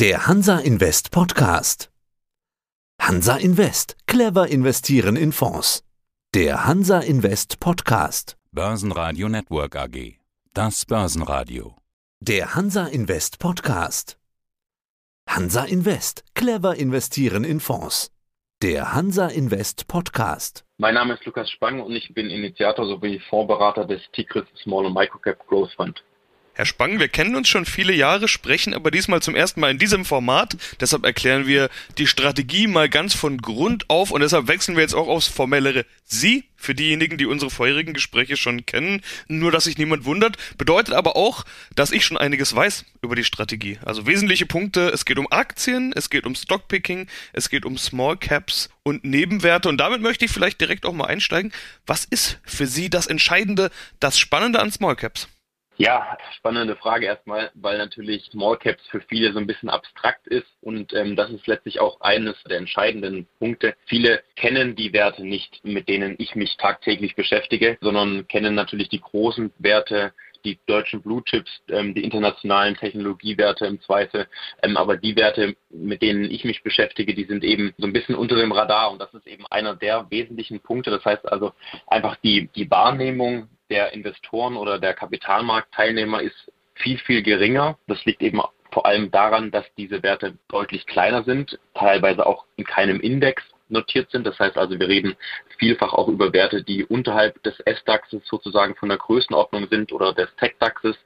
Der Hansa Invest Podcast. Hansa Invest. Clever investieren in Fonds. Der Hansa Invest Podcast. Börsenradio Network AG. Das Börsenradio. Der Hansa Invest Podcast. Hansa Invest. Clever investieren in Fonds. Der Hansa Invest Podcast. Mein Name ist Lukas Spang und ich bin Initiator sowie Fondsberater des Tigris Small and Microcap Growth Fund. Herr Spang, wir kennen uns schon viele Jahre, sprechen aber diesmal zum ersten Mal in diesem Format. Deshalb erklären wir die Strategie mal ganz von Grund auf und deshalb wechseln wir jetzt auch aufs formellere Sie für diejenigen, die unsere vorherigen Gespräche schon kennen. Nur, dass sich niemand wundert. Bedeutet aber auch, dass ich schon einiges weiß über die Strategie. Also wesentliche Punkte. Es geht um Aktien, es geht um Stockpicking, es geht um Small Caps und Nebenwerte. Und damit möchte ich vielleicht direkt auch mal einsteigen. Was ist für Sie das Entscheidende, das Spannende an Small Caps? Ja, spannende Frage erstmal, weil natürlich Small Caps für viele so ein bisschen abstrakt ist und ähm, das ist letztlich auch eines der entscheidenden Punkte. Viele kennen die Werte nicht, mit denen ich mich tagtäglich beschäftige, sondern kennen natürlich die großen Werte, die deutschen Blue Chips, ähm, die internationalen Technologiewerte im Zweifel. Ähm, aber die Werte, mit denen ich mich beschäftige, die sind eben so ein bisschen unter dem Radar und das ist eben einer der wesentlichen Punkte. Das heißt also einfach die, die Wahrnehmung der Investoren oder der Kapitalmarktteilnehmer ist viel, viel geringer. Das liegt eben vor allem daran, dass diese Werte deutlich kleiner sind, teilweise auch in keinem Index notiert sind. Das heißt also, wir reden vielfach auch über Werte, die unterhalb des S-DAXes sozusagen von der Größenordnung sind oder des Tech-DAXes.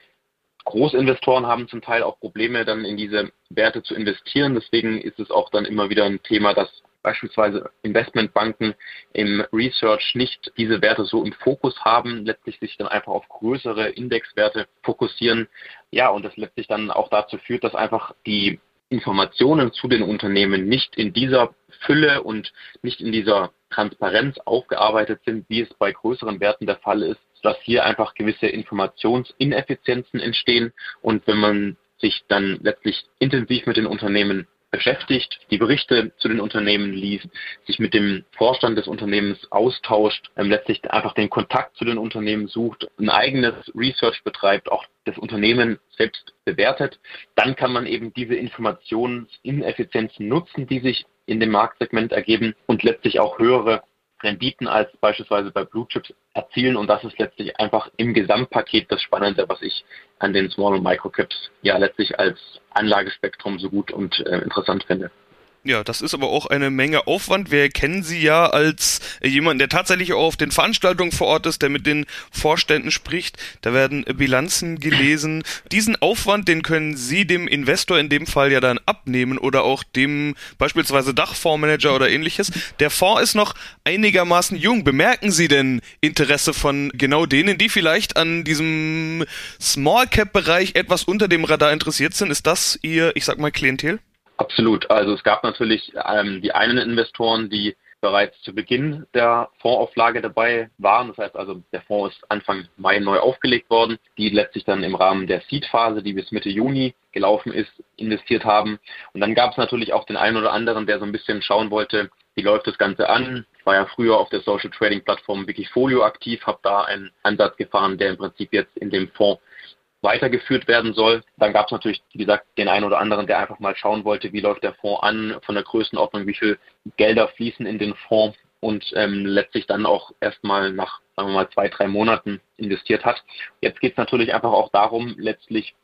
Großinvestoren haben zum Teil auch Probleme, dann in diese Werte zu investieren. Deswegen ist es auch dann immer wieder ein Thema, dass beispielsweise Investmentbanken im Research nicht diese Werte so im Fokus haben, letztlich sich dann einfach auf größere Indexwerte fokussieren. Ja, und das letztlich dann auch dazu führt, dass einfach die Informationen zu den Unternehmen nicht in dieser Fülle und nicht in dieser Transparenz aufgearbeitet sind, wie es bei größeren Werten der Fall ist, dass hier einfach gewisse Informationsineffizienzen entstehen. Und wenn man sich dann letztlich intensiv mit den Unternehmen beschäftigt, die Berichte zu den Unternehmen liest, sich mit dem Vorstand des Unternehmens austauscht, ähm, letztlich einfach den Kontakt zu den Unternehmen sucht, ein eigenes Research betreibt, auch das Unternehmen selbst bewertet, dann kann man eben diese Informationsineffizienzen nutzen, die sich in dem Marktsegment ergeben und letztlich auch höhere Renditen als beispielsweise bei Blue Chips erzielen. Und das ist letztlich einfach im Gesamtpaket das Spannende, was ich an den Small- und Microcaps ja letztlich als Anlagespektrum so gut und äh, interessant finde. Ja, das ist aber auch eine Menge Aufwand. Wir kennen Sie ja als jemand, der tatsächlich auch auf den Veranstaltungen vor Ort ist, der mit den Vorständen spricht. Da werden Bilanzen gelesen. Diesen Aufwand, den können Sie dem Investor in dem Fall ja dann abnehmen oder auch dem beispielsweise Dachfondsmanager oder ähnliches. Der Fonds ist noch einigermaßen jung. Bemerken Sie denn Interesse von genau denen, die vielleicht an diesem Small Cap Bereich etwas unter dem Radar interessiert sind? Ist das Ihr, ich sag mal, Klientel? Absolut. Also es gab natürlich ähm, die einen Investoren, die bereits zu Beginn der Fondsauflage dabei waren. Das heißt also, der Fonds ist Anfang Mai neu aufgelegt worden, die letztlich dann im Rahmen der Seed-Phase, die bis Mitte Juni gelaufen ist, investiert haben. Und dann gab es natürlich auch den einen oder anderen, der so ein bisschen schauen wollte, wie läuft das Ganze an. Ich war ja früher auf der Social Trading Plattform Wikifolio aktiv, habe da einen Ansatz gefahren, der im Prinzip jetzt in dem Fonds weitergeführt werden soll. Dann gab es natürlich, wie gesagt, den einen oder anderen, der einfach mal schauen wollte, wie läuft der Fonds an, von der Größenordnung, wie viel Gelder fließen in den Fonds und ähm, letztlich dann auch erstmal nach, sagen wir mal, zwei, drei Monaten investiert hat. Jetzt geht es natürlich einfach auch darum, letztlich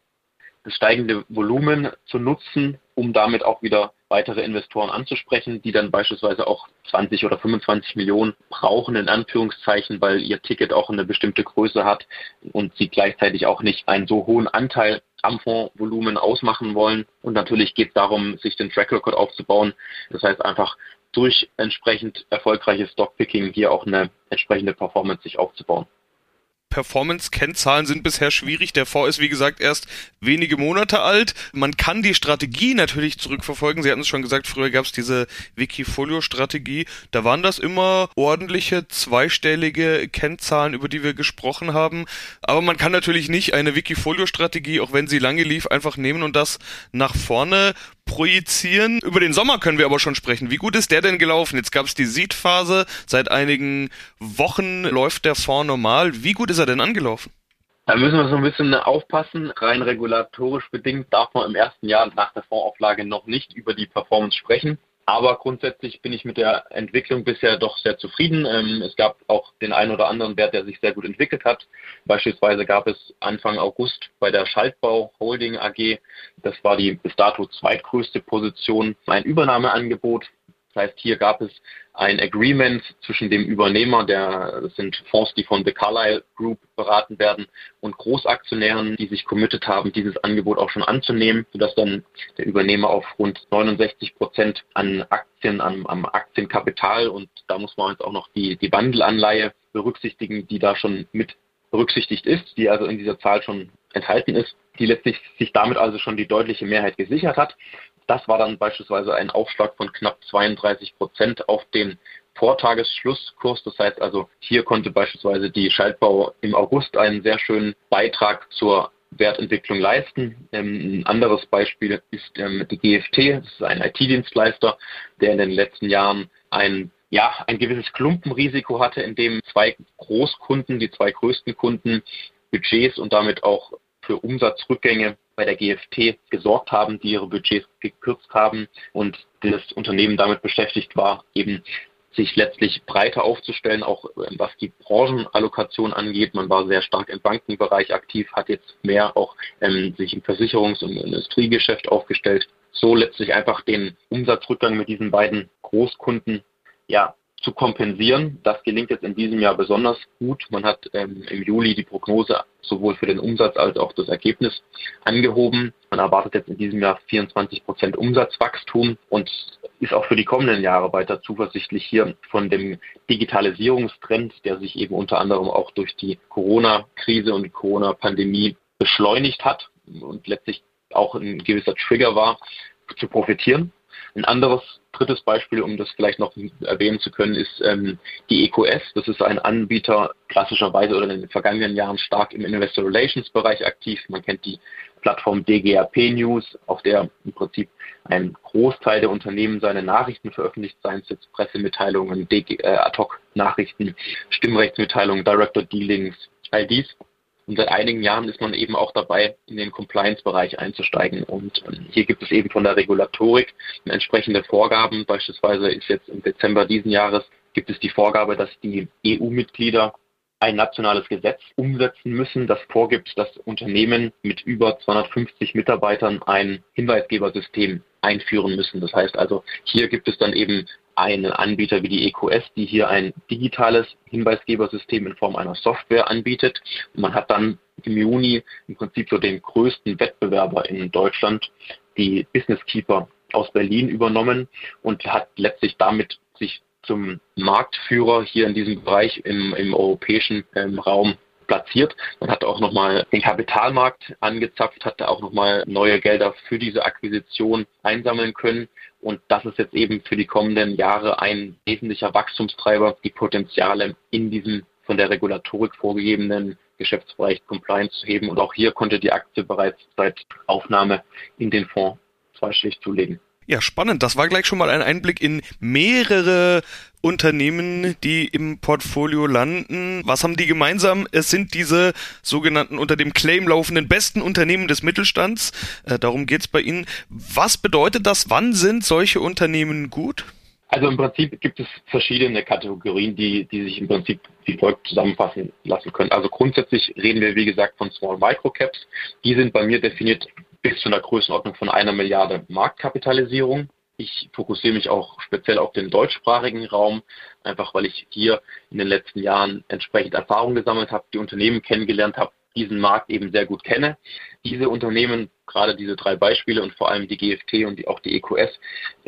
das steigende Volumen zu nutzen, um damit auch wieder weitere Investoren anzusprechen, die dann beispielsweise auch 20 oder 25 Millionen brauchen, in Anführungszeichen, weil ihr Ticket auch eine bestimmte Größe hat und sie gleichzeitig auch nicht einen so hohen Anteil am Fondsvolumen ausmachen wollen. Und natürlich geht es darum, sich den Track Record aufzubauen. Das heißt einfach durch entsprechend erfolgreiches Stockpicking hier auch eine entsprechende Performance sich aufzubauen. Performance-Kennzahlen sind bisher schwierig. Der Fonds ist, wie gesagt, erst wenige Monate alt. Man kann die Strategie natürlich zurückverfolgen. Sie hatten es schon gesagt, früher gab es diese Wikifolio-Strategie. Da waren das immer ordentliche, zweistellige Kennzahlen, über die wir gesprochen haben. Aber man kann natürlich nicht eine Wikifolio-Strategie, auch wenn sie lange lief, einfach nehmen und das nach vorne projizieren. Über den Sommer können wir aber schon sprechen. Wie gut ist der denn gelaufen? Jetzt gab es die Seed-Phase. Seit einigen Wochen läuft der Fonds normal. Wie gut ist er denn angelaufen? Da müssen wir so ein bisschen aufpassen. Rein regulatorisch bedingt darf man im ersten Jahr nach der Fondsauflage noch nicht über die Performance sprechen. Aber grundsätzlich bin ich mit der Entwicklung bisher doch sehr zufrieden. Ähm, es gab auch den einen oder anderen Wert, der sich sehr gut entwickelt hat. Beispielsweise gab es Anfang August bei der Schaltbau Holding AG, das war die bis dato zweitgrößte Position, ein Übernahmeangebot heißt, hier gab es ein Agreement zwischen dem Übernehmer, der, das sind Fonds, die von The Carlyle Group beraten werden, und Großaktionären, die sich committed haben, dieses Angebot auch schon anzunehmen, sodass dann der Übernehmer auf rund 69 Prozent an Aktien, am, am Aktienkapital und da muss man jetzt auch noch die, die Wandelanleihe berücksichtigen, die da schon mit berücksichtigt ist, die also in dieser Zahl schon enthalten ist, die letztlich sich damit also schon die deutliche Mehrheit gesichert hat. Das war dann beispielsweise ein Aufschlag von knapp 32 Prozent auf den Vortagesschlusskurs. Das heißt also, hier konnte beispielsweise die Schaltbau im August einen sehr schönen Beitrag zur Wertentwicklung leisten. Ähm, ein anderes Beispiel ist ähm, die GFT. Das ist ein IT-Dienstleister, der in den letzten Jahren ein ja, ein gewisses Klumpenrisiko hatte, in dem zwei Großkunden, die zwei größten Kunden, Budgets und damit auch für Umsatzrückgänge bei der GFT gesorgt haben, die ihre Budgets gekürzt haben und das Unternehmen damit beschäftigt war, eben sich letztlich breiter aufzustellen, auch äh, was die Branchenallokation angeht. Man war sehr stark im Bankenbereich aktiv, hat jetzt mehr auch ähm, sich im Versicherungs- und Industriegeschäft aufgestellt. So letztlich einfach den Umsatzrückgang mit diesen beiden Großkunden ja, zu kompensieren. Das gelingt jetzt in diesem Jahr besonders gut. Man hat ähm, im Juli die Prognose sowohl für den Umsatz als auch das Ergebnis angehoben. Man erwartet jetzt in diesem Jahr 24 Prozent Umsatzwachstum und ist auch für die kommenden Jahre weiter zuversichtlich hier von dem Digitalisierungstrend, der sich eben unter anderem auch durch die Corona-Krise und die Corona-Pandemie beschleunigt hat und letztlich auch ein gewisser Trigger war, zu profitieren. Ein anderes drittes Beispiel, um das vielleicht noch erwähnen zu können, ist ähm, die EQS. Das ist ein Anbieter klassischerweise oder in den vergangenen Jahren stark im Investor Relations Bereich aktiv. Man kennt die Plattform DGAP News, auf der im Prinzip ein Großteil der Unternehmen seine Nachrichten veröffentlicht, seien es jetzt Pressemitteilungen, äh, Ad-Hoc-Nachrichten, Stimmrechtsmitteilungen, Director Dealings, all dies. Und seit einigen Jahren ist man eben auch dabei, in den Compliance-Bereich einzusteigen. Und ähm, hier gibt es eben von der Regulatorik entsprechende Vorgaben. Beispielsweise ist jetzt im Dezember diesen Jahres gibt es die Vorgabe, dass die EU-Mitglieder ein nationales Gesetz umsetzen müssen, das vorgibt, dass Unternehmen mit über 250 Mitarbeitern ein Hinweisgebersystem einführen müssen. Das heißt also, hier gibt es dann eben einen Anbieter wie die EQS, die hier ein digitales Hinweisgebersystem in Form einer Software anbietet. Und man hat dann im Juni im Prinzip so den größten Wettbewerber in Deutschland, die Business Keeper aus Berlin übernommen und hat letztlich damit sich zum Marktführer hier in diesem Bereich im, im europäischen ähm, Raum platziert. Man hat auch nochmal den Kapitalmarkt angezapft, hat auch nochmal neue Gelder für diese Akquisition einsammeln können. Und das ist jetzt eben für die kommenden Jahre ein wesentlicher Wachstumstreiber, die Potenziale in diesem von der Regulatorik vorgegebenen Geschäftsbereich Compliance zu heben. Und auch hier konnte die Aktie bereits seit Aufnahme in den Fonds zweistellig zulegen. Ja, spannend. Das war gleich schon mal ein Einblick in mehrere Unternehmen, die im Portfolio landen. Was haben die gemeinsam? Es sind diese sogenannten unter dem Claim laufenden besten Unternehmen des Mittelstands. Äh, darum geht's bei Ihnen. Was bedeutet das? Wann sind solche Unternehmen gut? Also im Prinzip gibt es verschiedene Kategorien, die, die sich im Prinzip wie folgt zusammenfassen lassen können. Also grundsätzlich reden wir, wie gesagt, von Small Micro Caps. Die sind bei mir definiert bis zu einer Größenordnung von einer Milliarde Marktkapitalisierung. Ich fokussiere mich auch speziell auf den deutschsprachigen Raum, einfach weil ich hier in den letzten Jahren entsprechend Erfahrung gesammelt habe, die Unternehmen kennengelernt habe, diesen Markt eben sehr gut kenne. Diese Unternehmen, gerade diese drei Beispiele und vor allem die GFT und die, auch die EQS,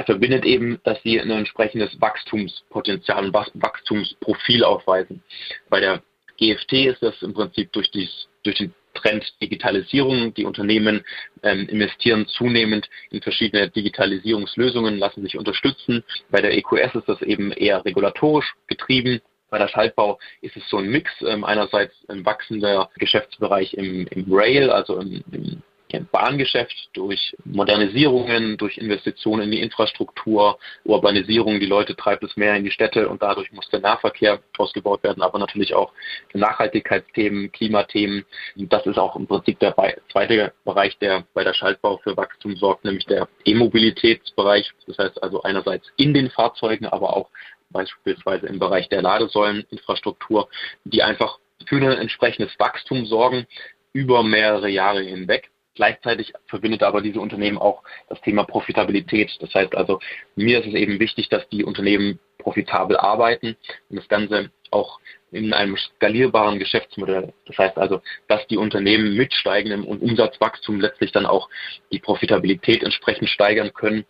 verbindet eben, dass sie ein entsprechendes Wachstumspotenzial, ein Wachstumsprofil aufweisen. Bei der GFT ist das im Prinzip durch, dies, durch den Trend Digitalisierung. Die Unternehmen ähm, investieren zunehmend in verschiedene Digitalisierungslösungen, lassen sich unterstützen. Bei der EQS ist das eben eher regulatorisch getrieben. Bei der Schaltbau ist es so ein Mix. Ähm, einerseits ein wachsender Geschäftsbereich im, im Rail, also im, im Bahngeschäft, durch Modernisierungen, durch Investitionen in die Infrastruktur, Urbanisierung, die Leute treibt es mehr in die Städte und dadurch muss der Nahverkehr ausgebaut werden, aber natürlich auch Nachhaltigkeitsthemen, Klimathemen. Das ist auch im Prinzip der zweite Bereich, der bei der Schaltbau für Wachstum sorgt, nämlich der E-Mobilitätsbereich. Das heißt also einerseits in den Fahrzeugen, aber auch beispielsweise im Bereich der Ladesäuleninfrastruktur, die einfach für ein entsprechendes Wachstum sorgen über mehrere Jahre hinweg. Gleichzeitig verbindet aber diese Unternehmen auch das Thema Profitabilität. Das heißt also, mir ist es eben wichtig, dass die Unternehmen profitabel arbeiten und das Ganze auch in einem skalierbaren Geschäftsmodell. Das heißt also, dass die Unternehmen mit steigendem Umsatzwachstum letztlich dann auch die Profitabilität entsprechend steigern können.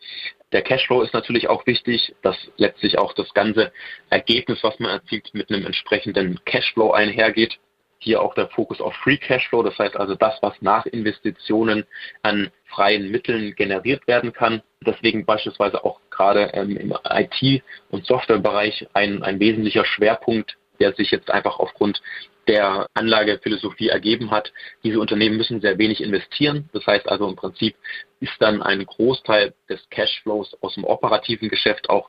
Der Cashflow ist natürlich auch wichtig, dass letztlich auch das ganze Ergebnis, was man erzielt, mit einem entsprechenden Cashflow einhergeht. Hier auch der Fokus auf Free Cashflow, das heißt also das, was nach Investitionen an freien Mitteln generiert werden kann. Deswegen beispielsweise auch gerade ähm, im IT- und Softwarebereich ein, ein wesentlicher Schwerpunkt, der sich jetzt einfach aufgrund der Anlagephilosophie ergeben hat. Diese Unternehmen müssen sehr wenig investieren. Das heißt also im Prinzip ist dann ein Großteil des Cashflows aus dem operativen Geschäft auch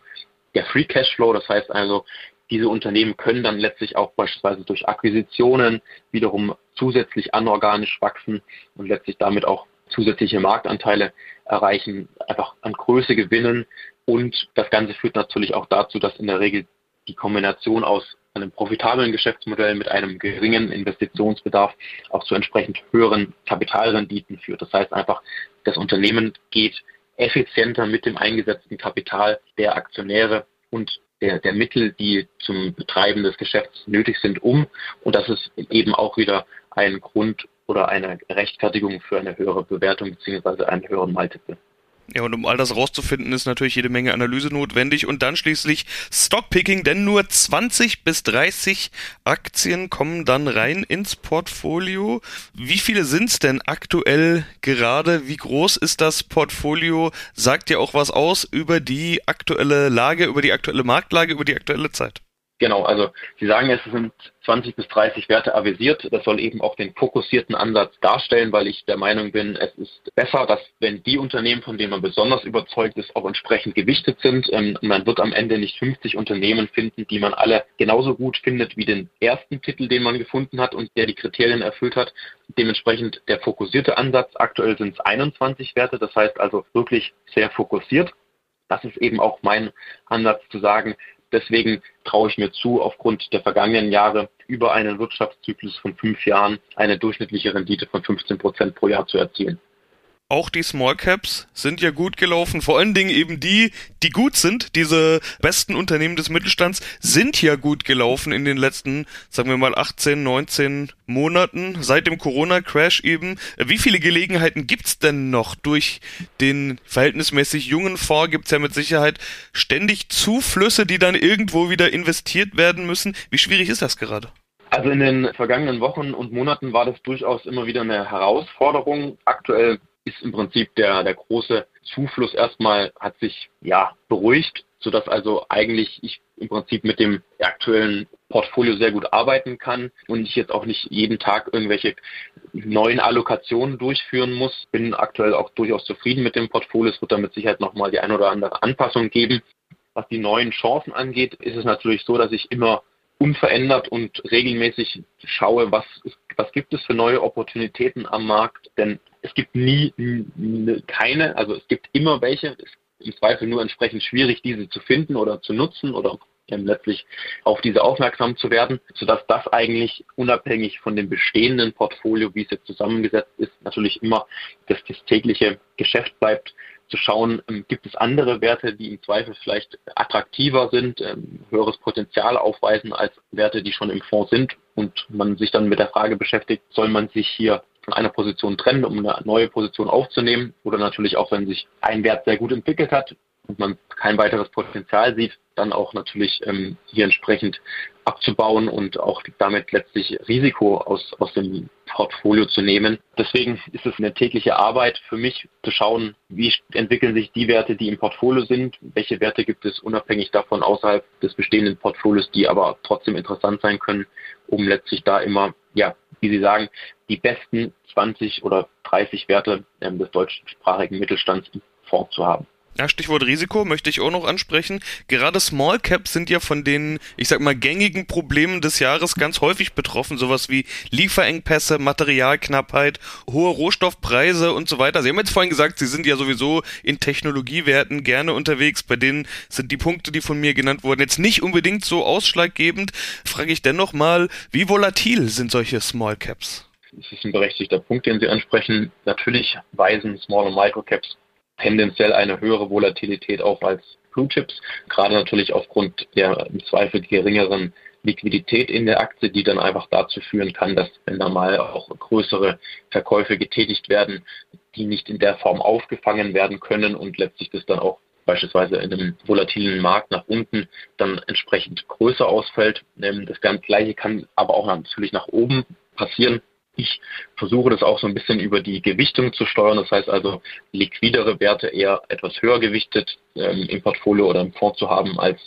der Free Cashflow. Das heißt also, diese Unternehmen können dann letztlich auch beispielsweise durch Akquisitionen wiederum zusätzlich anorganisch wachsen und letztlich damit auch zusätzliche Marktanteile erreichen, einfach an Größe gewinnen. Und das Ganze führt natürlich auch dazu, dass in der Regel die Kombination aus einem profitablen Geschäftsmodell mit einem geringen Investitionsbedarf auch zu entsprechend höheren Kapitalrenditen führt. Das heißt einfach, das Unternehmen geht effizienter mit dem eingesetzten Kapital der Aktionäre und der, der Mittel, die zum Betreiben des Geschäfts nötig sind, um. Und das ist eben auch wieder ein Grund oder eine Rechtfertigung für eine höhere Bewertung bzw. einen höheren Multiple. Ja, und um all das rauszufinden, ist natürlich jede Menge Analyse notwendig und dann schließlich Stockpicking, denn nur 20 bis 30 Aktien kommen dann rein ins Portfolio. Wie viele sind's denn aktuell gerade? Wie groß ist das Portfolio? Sagt ja auch was aus über die aktuelle Lage, über die aktuelle Marktlage, über die aktuelle Zeit. Genau, also Sie sagen, es sind 20 bis 30 Werte avisiert. Das soll eben auch den fokussierten Ansatz darstellen, weil ich der Meinung bin, es ist besser, dass wenn die Unternehmen, von denen man besonders überzeugt ist, auch entsprechend gewichtet sind. Ähm, man wird am Ende nicht 50 Unternehmen finden, die man alle genauso gut findet wie den ersten Titel, den man gefunden hat und der die Kriterien erfüllt hat. Dementsprechend der fokussierte Ansatz. Aktuell sind es 21 Werte, das heißt also wirklich sehr fokussiert. Das ist eben auch mein Ansatz zu sagen, Deswegen traue ich mir zu, aufgrund der vergangenen Jahre über einen Wirtschaftszyklus von fünf Jahren eine durchschnittliche Rendite von 15 Prozent pro Jahr zu erzielen auch die Small Caps sind ja gut gelaufen. Vor allen Dingen eben die, die gut sind. Diese besten Unternehmen des Mittelstands sind ja gut gelaufen in den letzten, sagen wir mal, 18, 19 Monaten, seit dem Corona-Crash eben. Wie viele Gelegenheiten gibt's denn noch? Durch den verhältnismäßig jungen Fonds gibt's ja mit Sicherheit ständig Zuflüsse, die dann irgendwo wieder investiert werden müssen. Wie schwierig ist das gerade? Also in den vergangenen Wochen und Monaten war das durchaus immer wieder eine Herausforderung. Aktuell ist im Prinzip der, der große Zufluss erstmal hat sich ja beruhigt, sodass also eigentlich ich im Prinzip mit dem aktuellen Portfolio sehr gut arbeiten kann und ich jetzt auch nicht jeden Tag irgendwelche neuen Allokationen durchführen muss. Bin aktuell auch durchaus zufrieden mit dem Portfolio. Es wird damit Sicherheit nochmal die ein oder andere Anpassung geben. Was die neuen Chancen angeht, ist es natürlich so, dass ich immer unverändert und regelmäßig schaue, was, was gibt es für neue Opportunitäten am Markt. Denn es gibt nie keine, also es gibt immer welche. Im Zweifel nur entsprechend schwierig, diese zu finden oder zu nutzen oder letztlich auf diese aufmerksam zu werden, sodass das eigentlich unabhängig von dem bestehenden Portfolio, wie es jetzt zusammengesetzt ist, natürlich immer das, das tägliche Geschäft bleibt zu schauen, ähm, gibt es andere Werte, die im Zweifel vielleicht attraktiver sind, ähm, höheres Potenzial aufweisen als Werte, die schon im Fonds sind und man sich dann mit der Frage beschäftigt, soll man sich hier von einer Position trennen, um eine neue Position aufzunehmen oder natürlich auch, wenn sich ein Wert sehr gut entwickelt hat und man kein weiteres Potenzial sieht, dann auch natürlich ähm, hier entsprechend abzubauen und auch damit letztlich Risiko aus, aus dem Portfolio zu nehmen. Deswegen ist es eine tägliche Arbeit für mich zu schauen, wie entwickeln sich die Werte, die im Portfolio sind, welche Werte gibt es unabhängig davon außerhalb des bestehenden Portfolios, die aber trotzdem interessant sein können, um letztlich da immer, ja, wie Sie sagen, die besten 20 oder 30 Werte ähm, des deutschsprachigen Mittelstands im Fonds zu haben. Ja, Stichwort Risiko möchte ich auch noch ansprechen. Gerade Small Caps sind ja von den, ich sag mal, gängigen Problemen des Jahres ganz häufig betroffen. Sowas wie Lieferengpässe, Materialknappheit, hohe Rohstoffpreise und so weiter. Sie haben jetzt vorhin gesagt, Sie sind ja sowieso in Technologiewerten gerne unterwegs. Bei denen sind die Punkte, die von mir genannt wurden, jetzt nicht unbedingt so ausschlaggebend. Frage ich dennoch mal, wie volatil sind solche Small Caps? Das ist ein berechtigter Punkt, den Sie ansprechen. Natürlich weisen Small- und Microcaps tendenziell eine höhere Volatilität auf als Blue Chips, gerade natürlich aufgrund der im Zweifel geringeren Liquidität in der Aktie, die dann einfach dazu führen kann, dass wenn da mal auch größere Verkäufe getätigt werden, die nicht in der Form aufgefangen werden können und letztlich das dann auch beispielsweise in einem volatilen Markt nach unten dann entsprechend größer ausfällt. Ähm, das ganz gleiche kann aber auch natürlich nach oben passieren. Ich versuche das auch so ein bisschen über die Gewichtung zu steuern. Das heißt also, liquidere Werte eher etwas höher gewichtet ähm, im Portfolio oder im Fonds zu haben als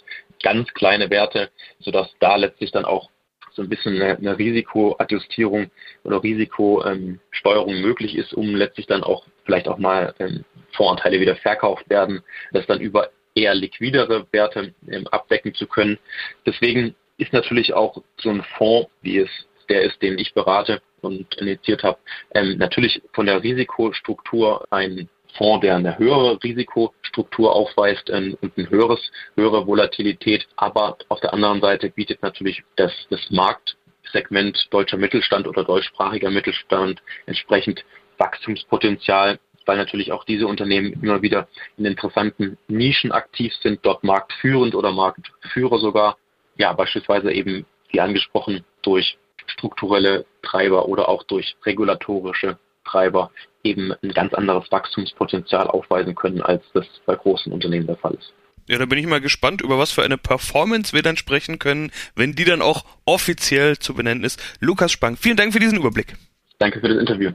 ganz kleine Werte, sodass da letztlich dann auch so ein bisschen eine, eine Risikoadjustierung oder Risikosteuerung ähm, möglich ist, um letztlich dann auch vielleicht auch mal ähm, Voranteile wieder verkauft werden, das dann über eher liquidere Werte ähm, abdecken zu können. Deswegen ist natürlich auch so ein Fonds, wie es der ist, den ich berate und initiiert habe, ähm, natürlich von der Risikostruktur ein Fonds, der eine höhere Risikostruktur aufweist ähm, und eine höheres, höhere Volatilität. Aber auf der anderen Seite bietet natürlich das, das Marktsegment deutscher Mittelstand oder deutschsprachiger Mittelstand entsprechend Wachstumspotenzial, weil natürlich auch diese Unternehmen immer wieder in interessanten Nischen aktiv sind, dort marktführend oder Marktführer sogar. Ja, beispielsweise eben, wie angesprochen, durch strukturelle Treiber oder auch durch regulatorische Treiber eben ein ganz anderes Wachstumspotenzial aufweisen können, als das bei großen Unternehmen der Fall ist. Ja, da bin ich mal gespannt, über was für eine Performance wir dann sprechen können, wenn die dann auch offiziell zu benennen ist. Lukas Spang, vielen Dank für diesen Überblick. Danke für das Interview.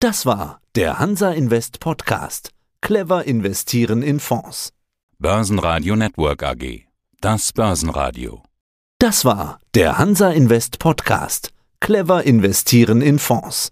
Das war der Hansa Invest Podcast. Clever investieren in Fonds. Börsenradio Network AG. Das Börsenradio. Das war der Hansa Invest Podcast. Clever investieren in Fonds.